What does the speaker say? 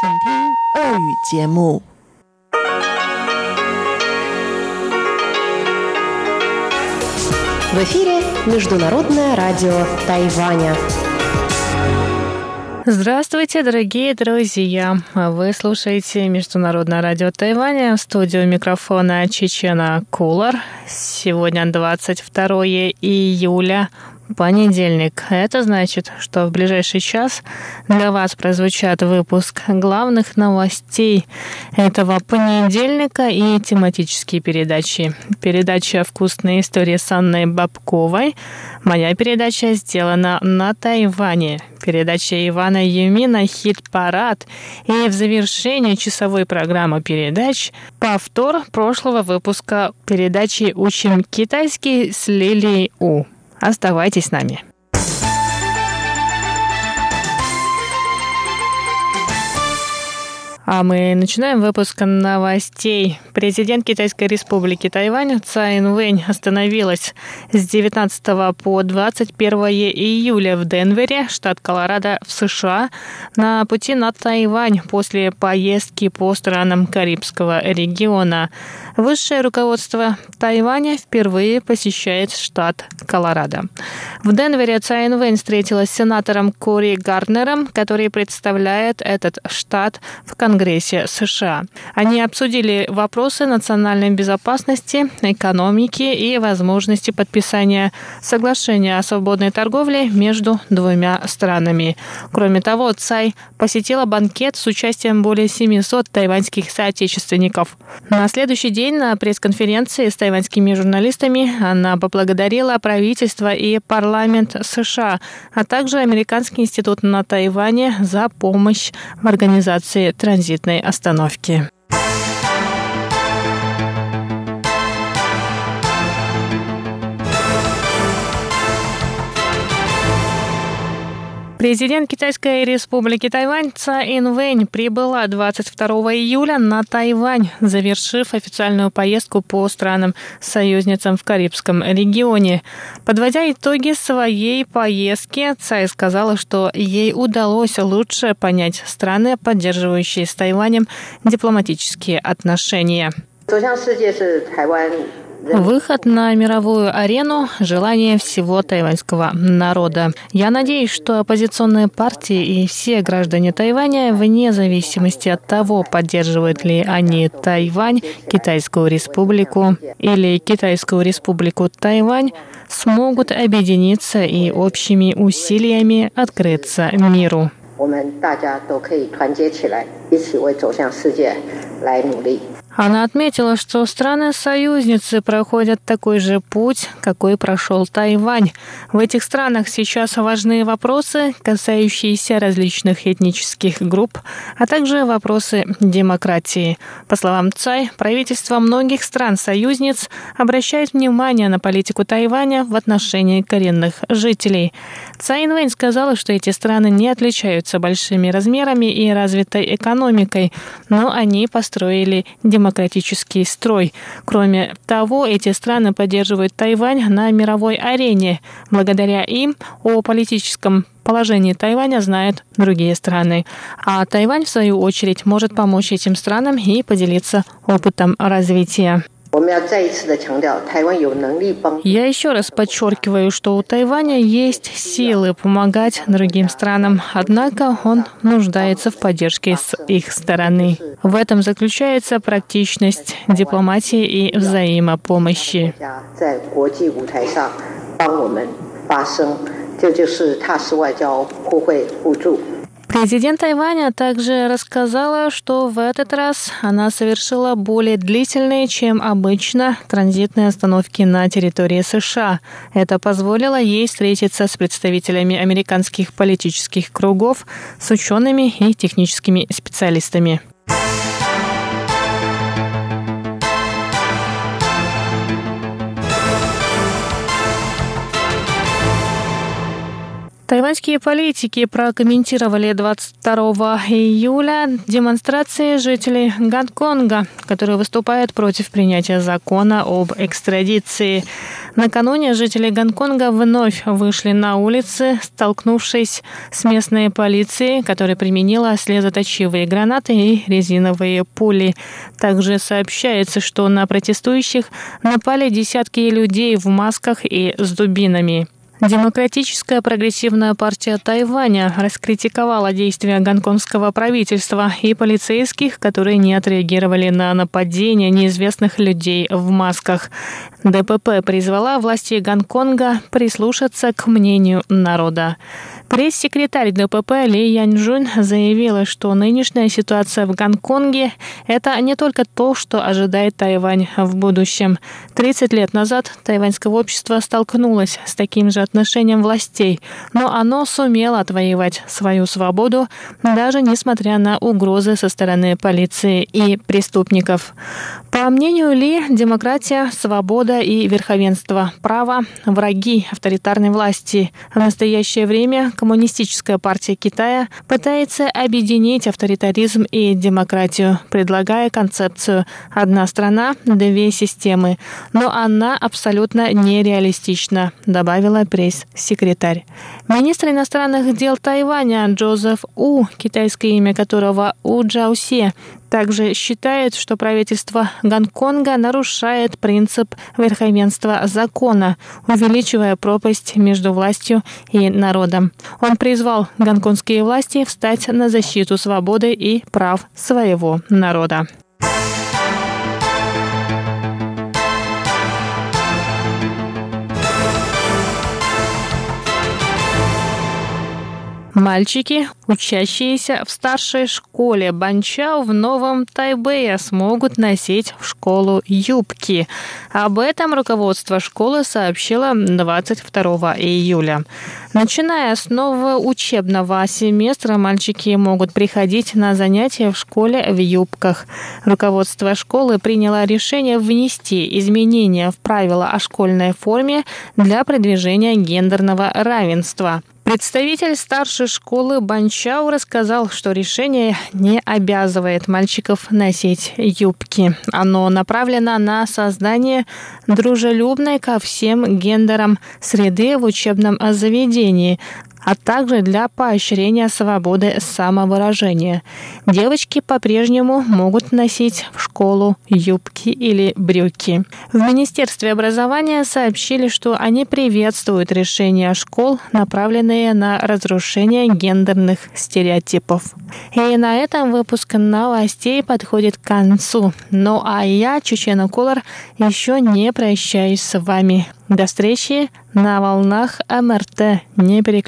请听俄语节目。В эфире Международное радио Тайваня. Здравствуйте, дорогие друзья! Вы слушаете Международное радио Тайваня, студию микрофона Чечена Кулар. Сегодня 22 июля, понедельник. Это значит, что в ближайший час для вас прозвучат выпуск главных новостей этого понедельника и тематические передачи. Передача «Вкусные истории» с Анной Бабковой. Моя передача сделана на Тайване. Передача Ивана Юмина «Хит-парад». И в завершении часовой программы передач повтор прошлого выпуска передачи «Учим китайский» с Лилией У. Оставайтесь с нами. А мы начинаем выпуск новостей. Президент Китайской республики Тайвань Цай Инвэнь остановилась с 19 по 21 июля в Денвере, штат Колорадо в США, на пути на Тайвань после поездки по странам Карибского региона. Высшее руководство Тайваня впервые посещает штат Колорадо. В Денвере Цай Инвэнь встретилась с сенатором Кори Гарднером, который представляет этот штат в Конгрессе Конгрессе США. Они обсудили вопросы национальной безопасности, экономики и возможности подписания соглашения о свободной торговле между двумя странами. Кроме того, Цай посетила банкет с участием более 700 тайваньских соотечественников. На следующий день на пресс-конференции с тайваньскими журналистами она поблагодарила правительство и парламент США, а также Американский институт на Тайване за помощь в организации транзита транзитной остановки. Президент Китайской республики Тайвань Цай Инвэнь прибыла 22 июля на Тайвань, завершив официальную поездку по странам-союзницам в Карибском регионе. Подводя итоги своей поездки, Цай сказала, что ей удалось лучше понять страны, поддерживающие с Тайванем дипломатические отношения. Выход на мировую арену – желание всего тайваньского народа. Я надеюсь, что оппозиционные партии и все граждане Тайваня, вне зависимости от того, поддерживают ли они Тайвань, Китайскую республику или Китайскую республику Тайвань, смогут объединиться и общими усилиями открыться миру. 我们大家都可以团结起来，一起为走向世界来努力。 она отметила, что страны-союзницы проходят такой же путь, какой прошел Тайвань. В этих странах сейчас важны вопросы, касающиеся различных этнических групп, а также вопросы демократии. По словам Цай, правительство многих стран-союзниц обращает внимание на политику Тайваня в отношении коренных жителей. Цай Инвэнь сказала, что эти страны не отличаются большими размерами и развитой экономикой, но они построили демократический строй. Кроме того, эти страны поддерживают Тайвань на мировой арене. Благодаря им о политическом положении Тайваня знают другие страны. А Тайвань, в свою очередь, может помочь этим странам и поделиться опытом развития. Я еще раз подчеркиваю, что у Тайваня есть силы помогать другим странам, однако он нуждается в поддержке с их стороны. В этом заключается практичность дипломатии и взаимопомощи. 这就是踏实外交，互惠互助。 Президент Тайваня также рассказала, что в этот раз она совершила более длительные, чем обычно, транзитные остановки на территории США. Это позволило ей встретиться с представителями американских политических кругов, с учеными и техническими специалистами. Тайваньские политики прокомментировали 22 июля демонстрации жителей Гонконга, которые выступают против принятия закона об экстрадиции. Накануне жители Гонконга вновь вышли на улицы, столкнувшись с местной полицией, которая применила слезоточивые гранаты и резиновые пули. Также сообщается, что на протестующих напали десятки людей в масках и с дубинами. Демократическая прогрессивная партия Тайваня раскритиковала действия гонконгского правительства и полицейских, которые не отреагировали на нападение неизвестных людей в масках. ДПП призвала власти Гонконга прислушаться к мнению народа. Пресс-секретарь ДПП Ли Яньжун заявила, что нынешняя ситуация в Гонконге – это не только то, что ожидает Тайвань в будущем. 30 лет назад тайваньское общество столкнулось с таким же отношением властей, но оно сумело отвоевать свою свободу, даже несмотря на угрозы со стороны полиции и преступников. По мнению Ли, демократия, свобода и верховенство права – враги авторитарной власти. В настоящее время Коммунистическая партия Китая пытается объединить авторитаризм и демократию, предлагая концепцию «одна страна, две системы», но она абсолютно нереалистична, добавила пресс-секретарь. Министр иностранных дел Тайваня Джозеф У, китайское имя которого У Джаусе, также считает, что правительство Гонконга нарушает принцип верховенства закона, увеличивая пропасть между властью и народом. Он призвал гонконгские власти встать на защиту свободы и прав своего народа. Мальчики, учащиеся в старшей школе Банчао в Новом Тайбэе, смогут носить в школу юбки. Об этом руководство школы сообщило 22 июля. Начиная с нового учебного семестра, мальчики могут приходить на занятия в школе в юбках. Руководство школы приняло решение внести изменения в правила о школьной форме для продвижения гендерного равенства. Представитель старшей школы Банчау рассказал, что решение не обязывает мальчиков носить юбки. Оно направлено на создание дружелюбной ко всем гендерам среды в учебном заведении, а также для поощрения свободы самовыражения. Девочки по-прежнему могут носить в школу юбки или брюки. В Министерстве образования сообщили, что они приветствуют решения школ, направленные на разрушение гендерных стереотипов. И на этом выпуск новостей подходит к концу. Ну а я, Чечена Кулар, еще не прощаюсь с вами. До встречи на волнах МРТ. Не переключайтесь